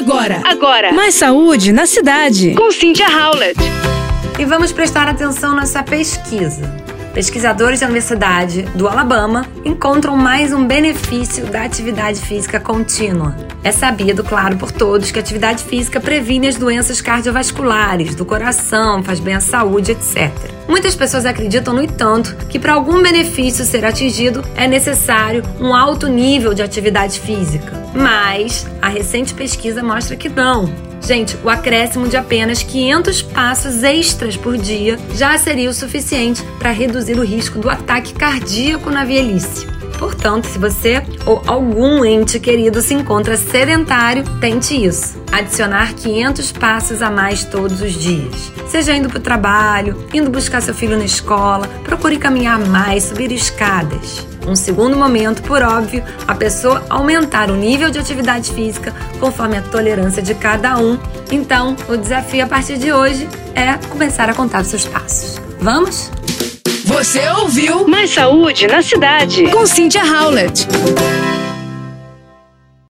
Agora, agora. Mais saúde na cidade. Com Cynthia Howlett. E vamos prestar atenção nessa pesquisa. Pesquisadores da Universidade do Alabama encontram mais um benefício da atividade física contínua. É sabido, claro, por todos que a atividade física previne as doenças cardiovasculares, do coração, faz bem à saúde, etc. Muitas pessoas acreditam, no entanto, que para algum benefício ser atingido é necessário um alto nível de atividade física. Mas a recente pesquisa mostra que não. Gente, o acréscimo de apenas 500 passos extras por dia já seria o suficiente para reduzir o risco do ataque cardíaco na velhice. Portanto, se você ou algum ente querido se encontra sedentário, tente isso. Adicionar 500 passos a mais todos os dias. Seja indo para o trabalho, indo buscar seu filho na escola, procure caminhar mais, subir escadas. Um segundo momento, por óbvio, a pessoa aumentar o nível de atividade física conforme a tolerância de cada um. Então, o desafio a partir de hoje é começar a contar os seus passos. Vamos? Você ouviu Mais saúde na cidade. com Cynthia Howlett.